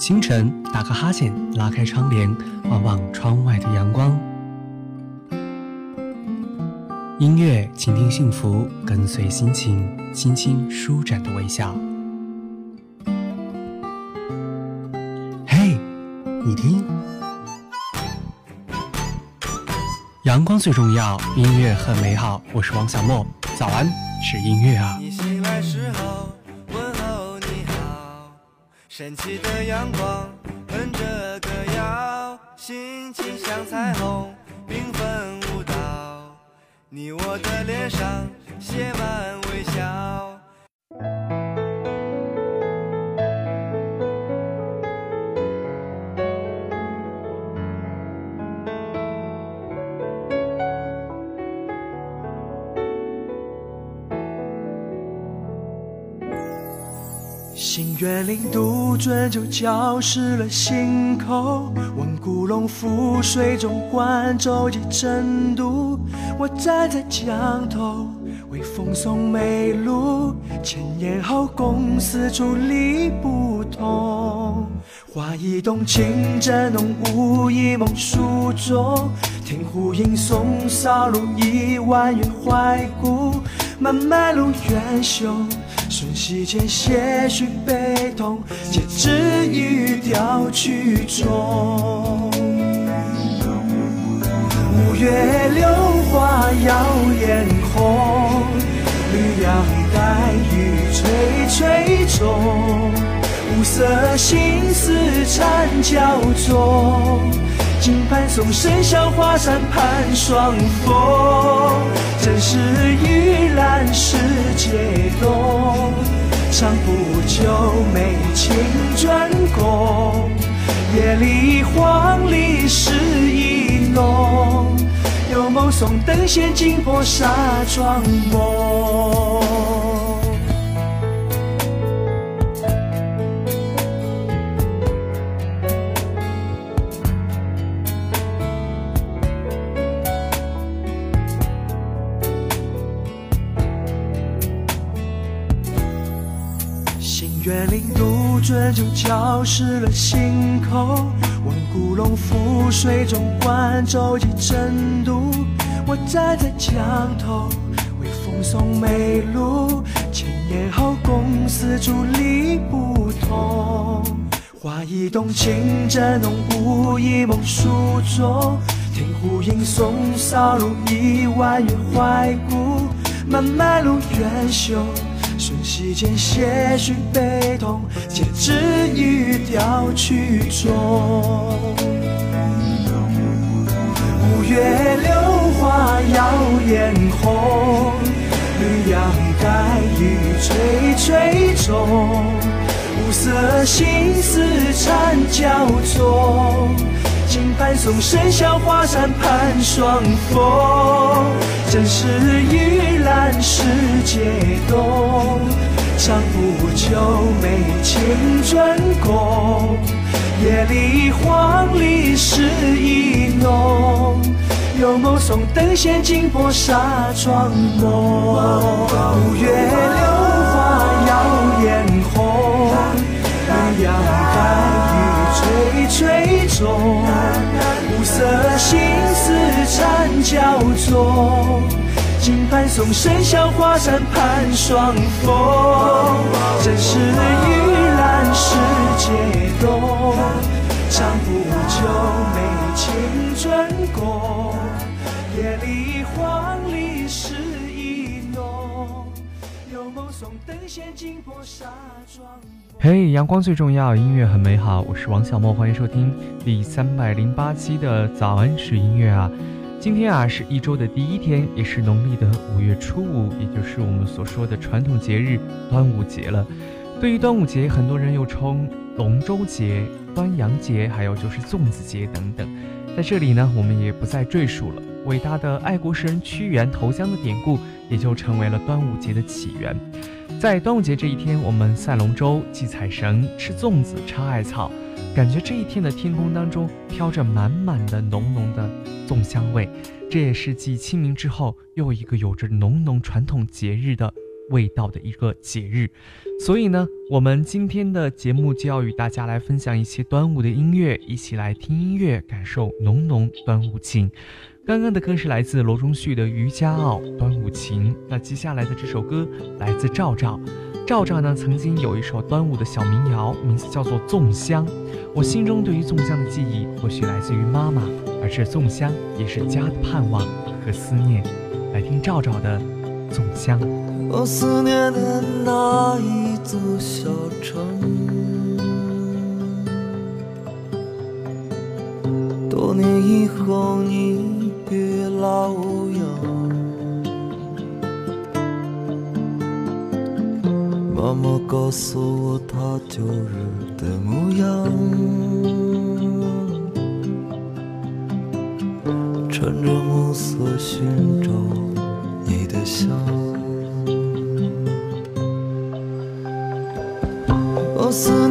清晨，打个哈欠，拉开窗帘，望望窗外的阳光。音乐，倾听幸福，跟随心情，轻轻舒展的微笑。嘿，你听，阳光最重要，音乐很美好。我是王小莫，早安，是音乐啊。神奇的阳光，哼着歌谣，心情像彩虹，缤纷舞蹈。你我的脸上写满微笑。心愿领渡尊，就浇湿了心口。问古龙覆水中，观舟楫争渡。我站在江头，为风送梅露。千年后，共思伫立不同。花一动，情正浓，雾一梦，书中。听湖迎松，扫路一弯月怀古。漫漫路远修。瞬息间，些许悲痛，皆止于调曲中。五月榴花耀眼红，绿杨带雨垂垂中。五色心思缠交中，金盘送笙箫，华山盼双峰。正是玉兰世界动，唱不久美情专攻。夜里黄鹂诗意浓，有梦送灯仙惊破纱窗梦。渡尊，就浇湿了心口。问古龙覆水中，观舟楫争渡。我站在江头，为风送梅露。千年后，共思伫立不同。花一动，情正浓，雾一梦，书中。听湖迎松，扫路一弯月怀古。漫漫路远修。瞬息间，些许悲痛，皆止于调曲中。五月榴花耀眼红，绿杨带雨垂垂中。五色心思缠交中，金盘送笙箫，华山盼双峰。正是玉兰世界动，唱不久美情专攻。夜里黄鹂诗意浓，有梦送灯仙惊破纱窗梦。五月榴花耀眼红，绿杨带雨垂垂中。五色心思缠交中，金盘送笙箫，华山盼双峰。正是玉兰世界动，唱不久美情专攻。夜里黄鹂诗意浓，有梦送灯仙惊破纱窗。嘿，阳光最重要，音乐很美好。我是王小莫，欢迎收听第三百零八期的早安是音乐啊。今天啊是一周的第一天，也是农历的五月初五，也就是我们所说的传统节日端午节了。对于端午节，很多人又称龙舟节、端阳节，还有就是粽子节等等。在这里呢，我们也不再赘述了。伟大的爱国诗人屈原投江的典故，也就成为了端午节的起源。在端午节这一天，我们赛龙舟、祭彩绳、吃粽子、插艾草，感觉这一天的天空当中飘着满满的浓浓的粽香味。这也是继清明之后又一个有着浓浓传统节日的味道的一个节日。所以呢，我们今天的节目就要与大家来分享一些端午的音乐，一起来听音乐，感受浓浓端午情。刚刚的歌是来自罗中旭的《渔家傲·端午情》，那接下来的这首歌来自赵赵。赵赵呢，曾经有一首端午的小民谣，名字叫做《粽香》。我心中对于粽香的记忆，或许来自于妈妈，而这粽香也是家的盼望和思念。来听赵赵的《粽香》。我思念的那一座小城，多年以后你别老。妈妈告诉我她旧日的模样，穿着暮色寻找你的香。我思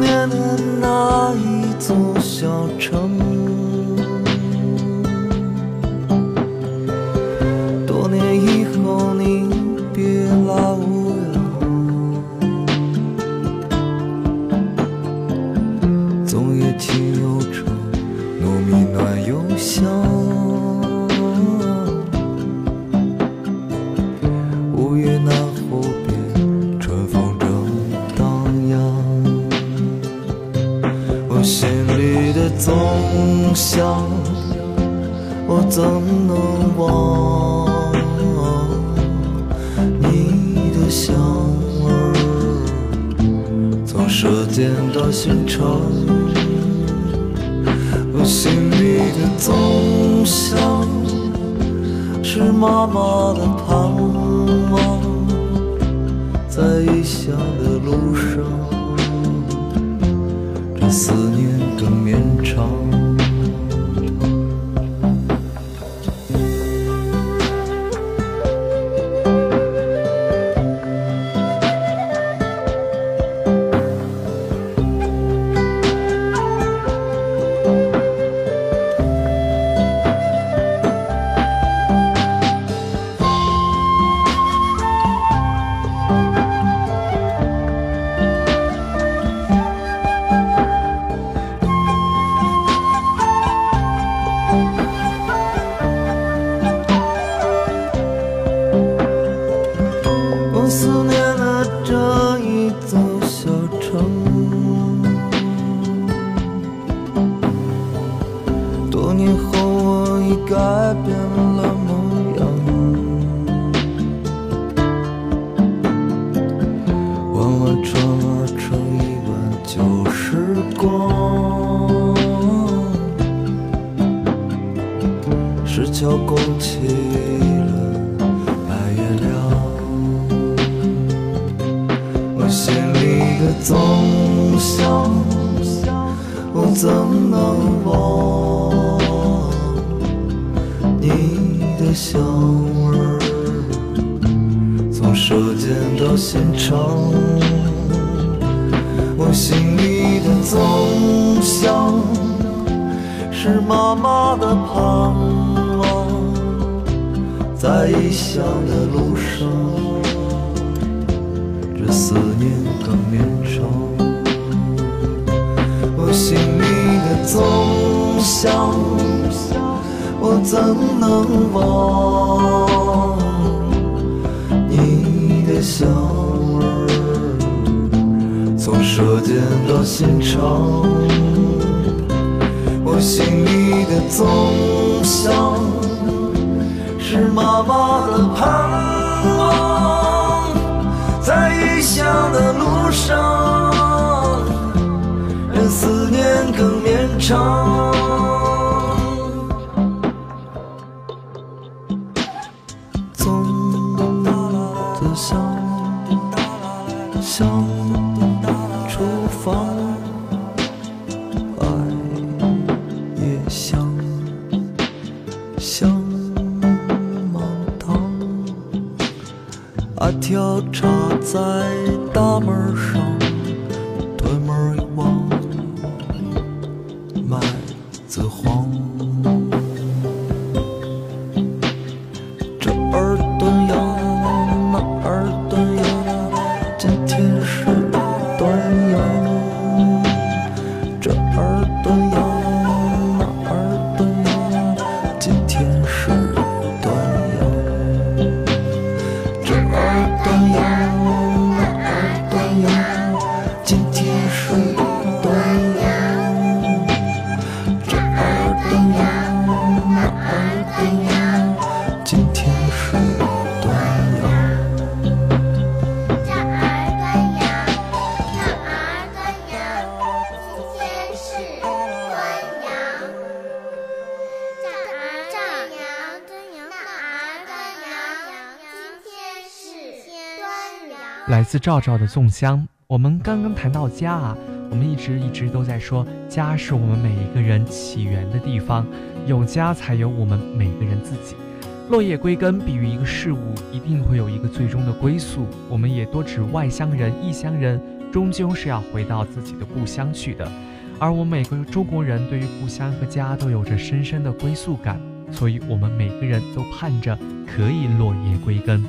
石桥拱起了白月亮。我心里的粽香，我怎能忘？你的香味儿，从舌尖到心肠。我心里的粽香，是妈妈的盼望，在异乡的路上。这思念更绵长。我心里的粽香，我怎能忘？你的香儿，从舌尖到心肠。我心里的粽更绵长。粽的香，香厨房，爱也香，香满堂。阿条插在大门上，自赵赵的《粽香》。我们刚刚谈到家啊，我们一直一直都在说，家是我们每一个人起源的地方，有家才有我们每个人自己。落叶归根，比喻一个事物一定会有一个最终的归宿。我们也多指外乡人、异乡人，终究是要回到自己的故乡去的。而我们每个中国人对于故乡和家都有着深深的归宿感，所以我们每个人都盼着可以落叶归根。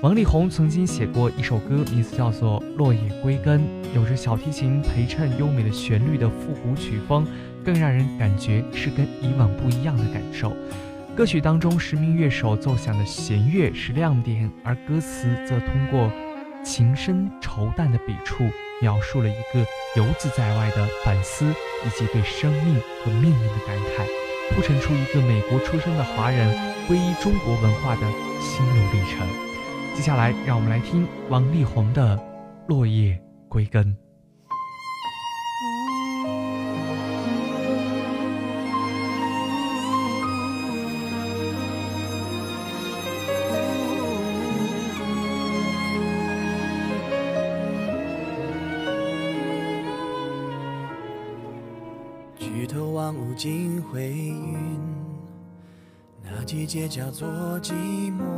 王力宏曾经写过一首歌，名字叫做《落叶归根》，有着小提琴陪衬优美的旋律的复古曲风，更让人感觉是跟以往不一样的感受。歌曲当中，十名乐手奏响的弦乐是亮点，而歌词则通过情深愁淡的笔触，描述了一个游子在外的反思，以及对生命和命运的感慨，铺陈出一个美国出生的华人皈依中国文化的心路历程。接下来，让我们来听王力宏的《落叶归根》。举头望无尽灰云，那季节叫做寂寞。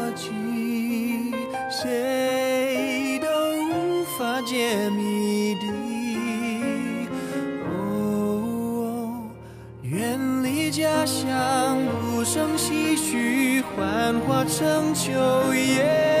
谁都无法解谜底。哦，远离家乡，无声唏嘘，幻化成秋叶，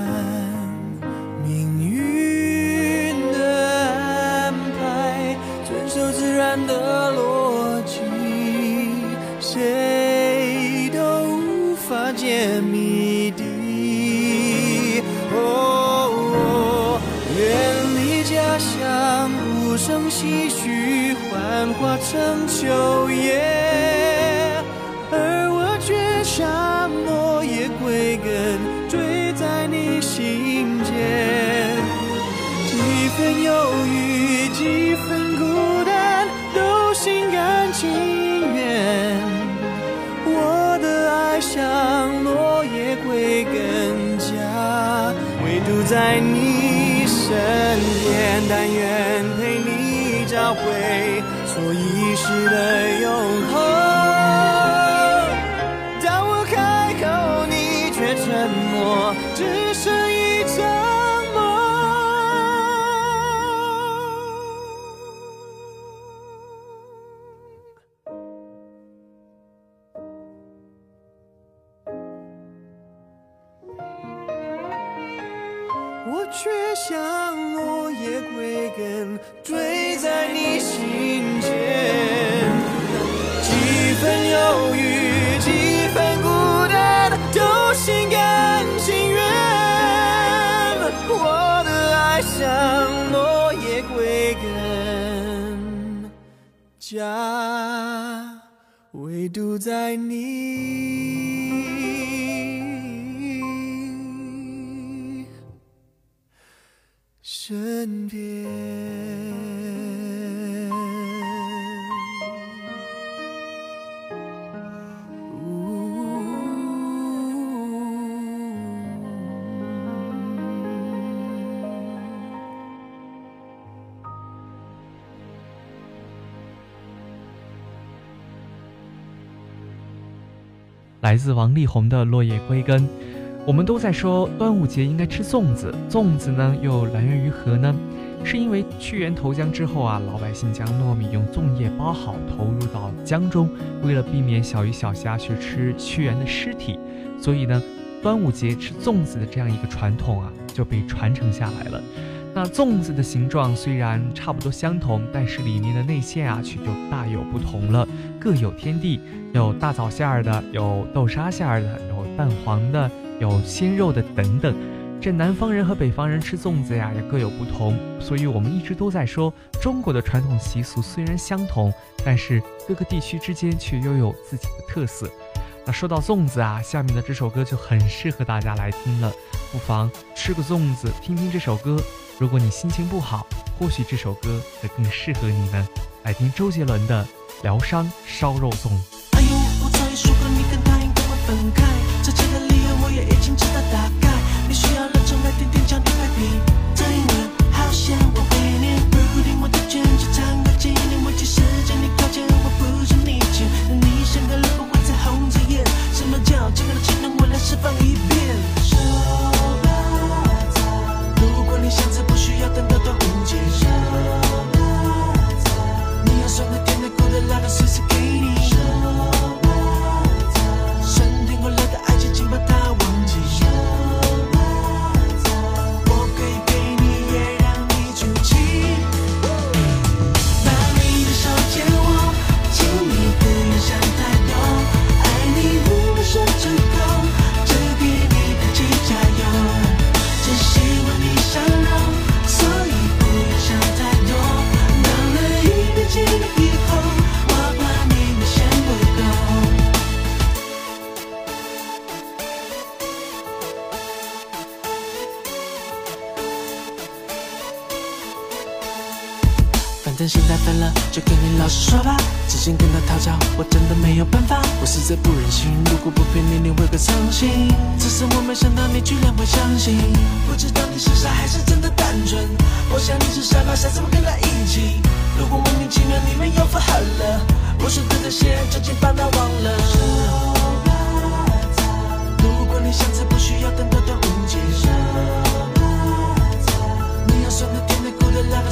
然的逻辑，谁都无法解谜底。哦，远离家乡，无声唏嘘，幻化成秋叶，在你身边。但愿陪你找回所遗失的永恒。就在你身边。来自王力宏的《落叶归根》，我们都在说端午节应该吃粽子，粽子呢又来源于何呢？是因为屈原投江之后啊，老百姓将糯米用粽叶包好，投入到江中，为了避免小鱼小虾去吃屈原的尸体，所以呢，端午节吃粽子的这样一个传统啊，就被传承下来了。那粽子的形状虽然差不多相同，但是里面的内馅啊却就大有不同了，各有天地。有大枣馅儿的，有豆沙馅儿的，有蛋黄的，有鲜肉的等等。这南方人和北方人吃粽子呀也各有不同，所以我们一直都在说，中国的传统习俗虽然相同，但是各个地区之间却又有自己的特色。那说到粽子啊，下面的这首歌就很适合大家来听了，不妨吃个粽子，听听这首歌。如果你心情不好，或许这首歌会更适合你呢。来听周杰伦的《疗伤烧肉粽》。没想到你居然会相信，不知道你是傻还是真的单纯。我想你是傻吧，下次我跟他一起。如果莫名其妙你们又复合了，我说的那些究竟把它忘了。如果你下次不需要等到端午节，你要酸的、甜的、苦的、辣的，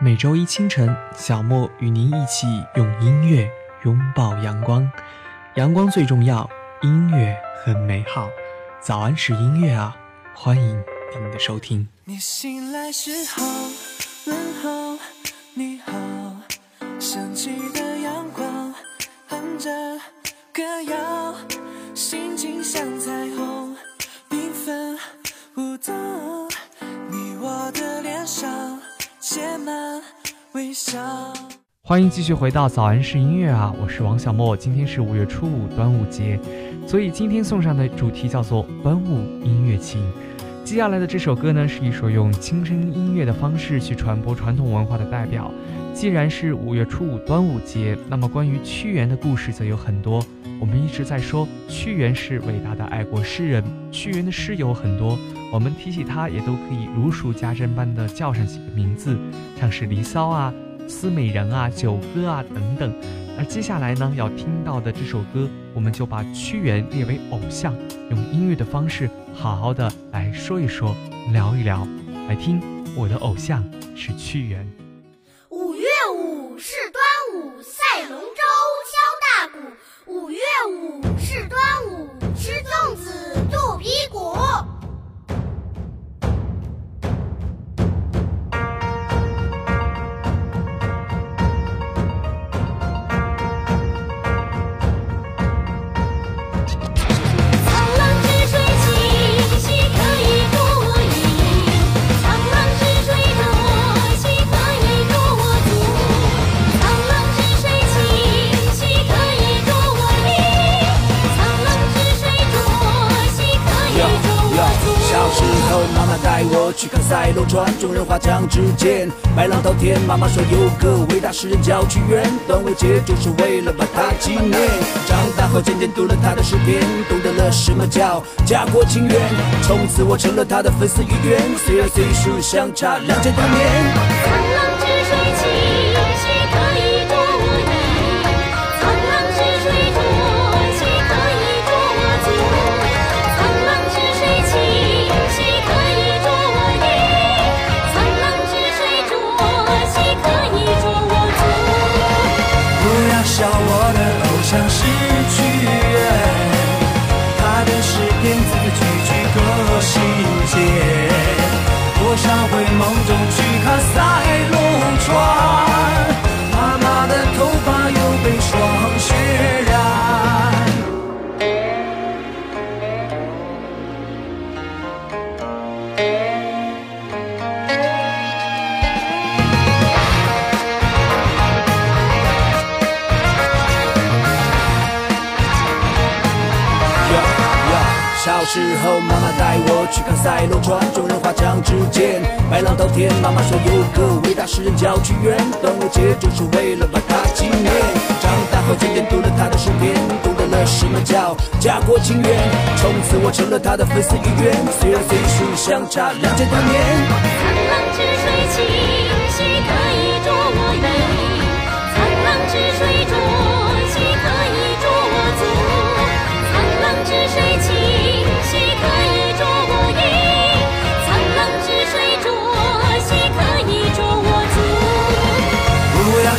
每周一清晨，小莫与您一起用音乐拥抱阳光。阳光最重要，音乐很美好。早安是音乐啊，欢迎您的收听。你醒来时候问候欢迎继续回到早安是音乐啊，我是王小莫。今天是五月初五，端午节，所以今天送上的主题叫做端午音乐情。接下来的这首歌呢，是一首用轻声音乐的方式去传播传统文化的代表。既然是五月初五端午节，那么关于屈原的故事则有很多。我们一直在说屈原是伟大的爱国诗人，屈原的诗有很多，我们提起他也都可以如数家珍般的叫上几个名字，像是《离骚》啊。《思美人》啊，《九歌》啊等等，而接下来呢要听到的这首歌，我们就把屈原列为偶像，用音乐的方式好好的来说一说，聊一聊，来听我的偶像是屈原。赛罗船，众人划桨之间，白浪滔天。妈妈说有个伟大诗人叫屈原，端午节就是为了把他纪念。长大后渐渐读了他的诗篇，懂得了什么叫家国情缘。从此我成了他的粉丝一员，虽然岁数相差两千多年。像是屈原，他的诗篇字字句句歌心间。多少回梦中去看赛龙川，妈妈的头发时候，妈妈带我去看赛罗船，众人划桨之间，白浪滔天。妈妈说有个伟大诗人叫屈原，端午节就是为了把他纪念。长大后渐渐读了他的诗篇，懂得了什么叫家国情缘。从此我成了他的粉丝一员，虽然岁数相差两千多年。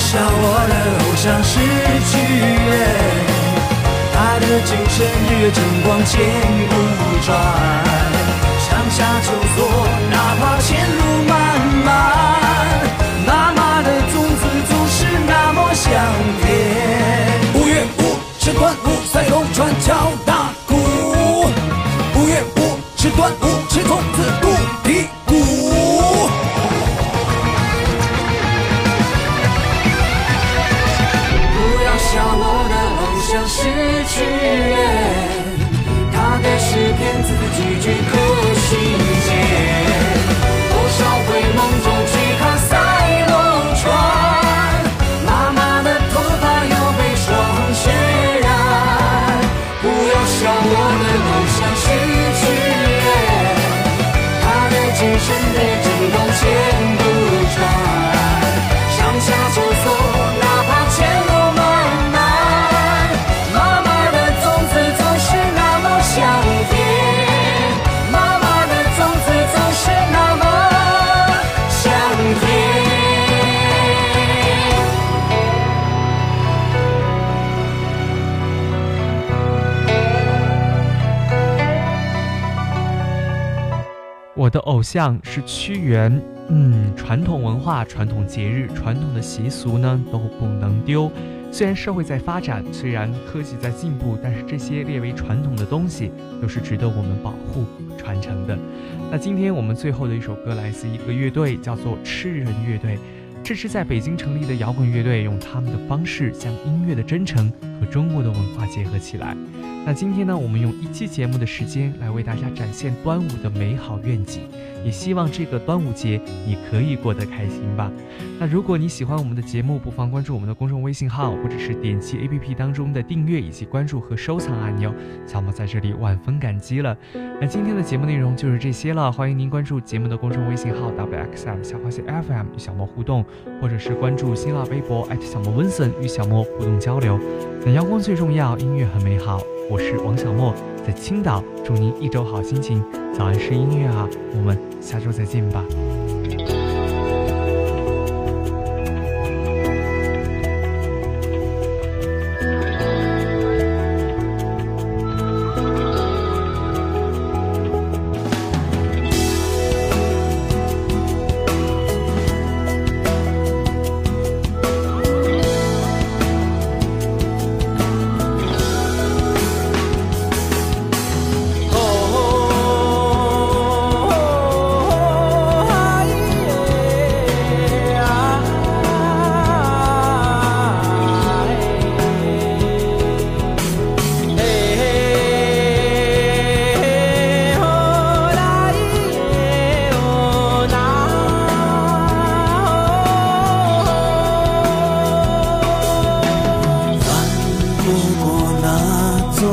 笑我的偶像是屈原，他的精神日月争光千古传。上下求索，哪怕前路漫漫，妈妈的种子总是那么香甜。五月五是端午，赛龙船敲我的偶像是屈原，嗯，传统文化、传统节日、传统的习俗呢都不能丢。虽然社会在发展，虽然科技在进步，但是这些列为传统的东西都是值得我们保护、传承的。那今天我们最后的一首歌来自一个乐队，叫做痴人乐队。这支在北京成立的摇滚乐队，用他们的方式将音乐的真诚和中国的文化结合起来。那今天呢，我们用一期节目的时间来为大家展现端午的美好愿景，也希望这个端午节你可以过得开心吧。那如果你喜欢我们的节目，不妨关注我们的公众微信号，或者是点击 APP 当中的订阅以及关注和收藏按钮。小莫在这里万分感激了。那今天的节目内容就是这些了，欢迎您关注节目的公众微信号 wxm 小花蟹 FM 与小莫互动，或者是关注新浪微博小莫温森与小莫互动交流。阳光最重要，音乐很美好。我是王小莫，在青岛，祝您一周好心情。早安是音乐啊，我们下周再见吧。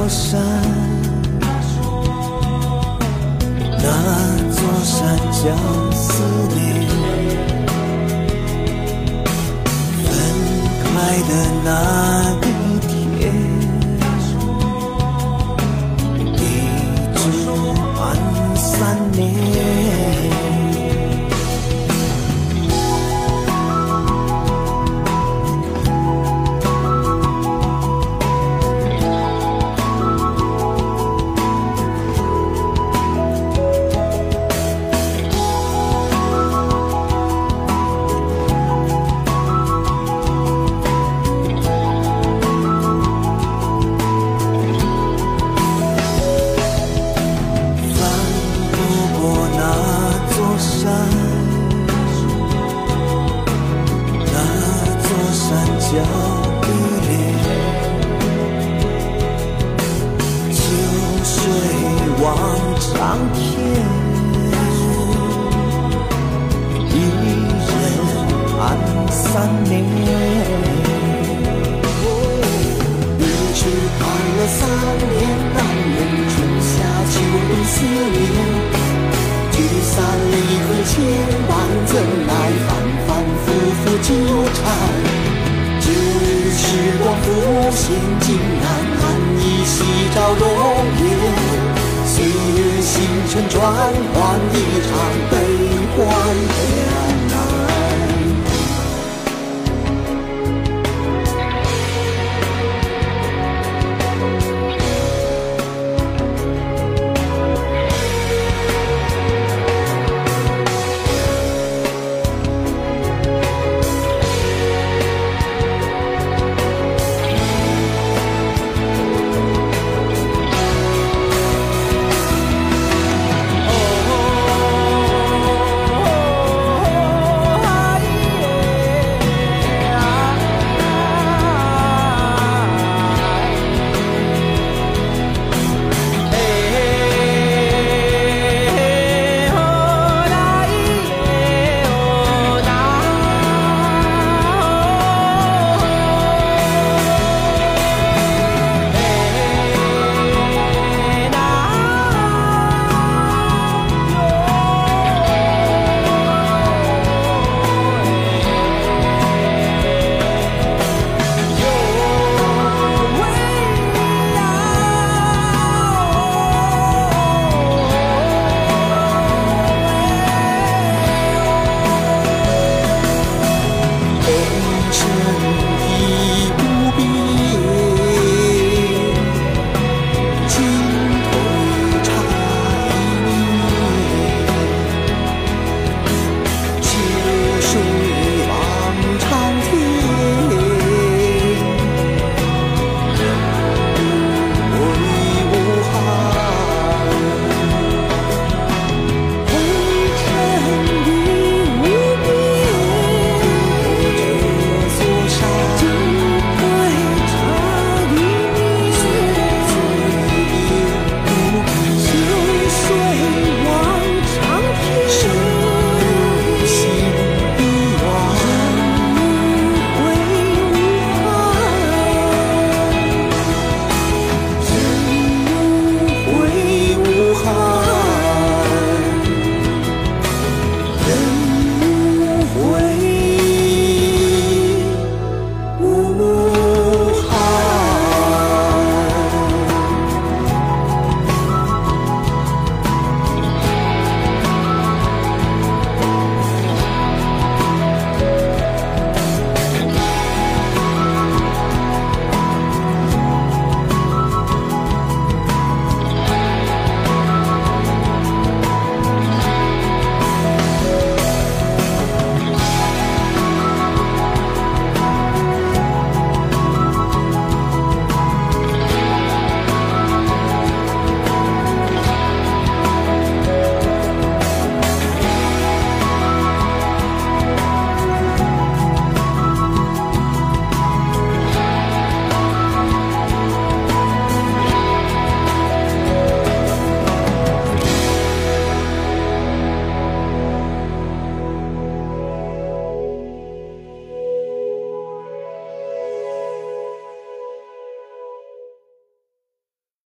山，那座山叫望长天，一人安三年。一直盼了三年，难忍春夏秋冬思念。聚散离合千万，怎奈反反复复纠缠。只时光浮现，竟然难以细照容颜。岁月星辰转换一场悲欢。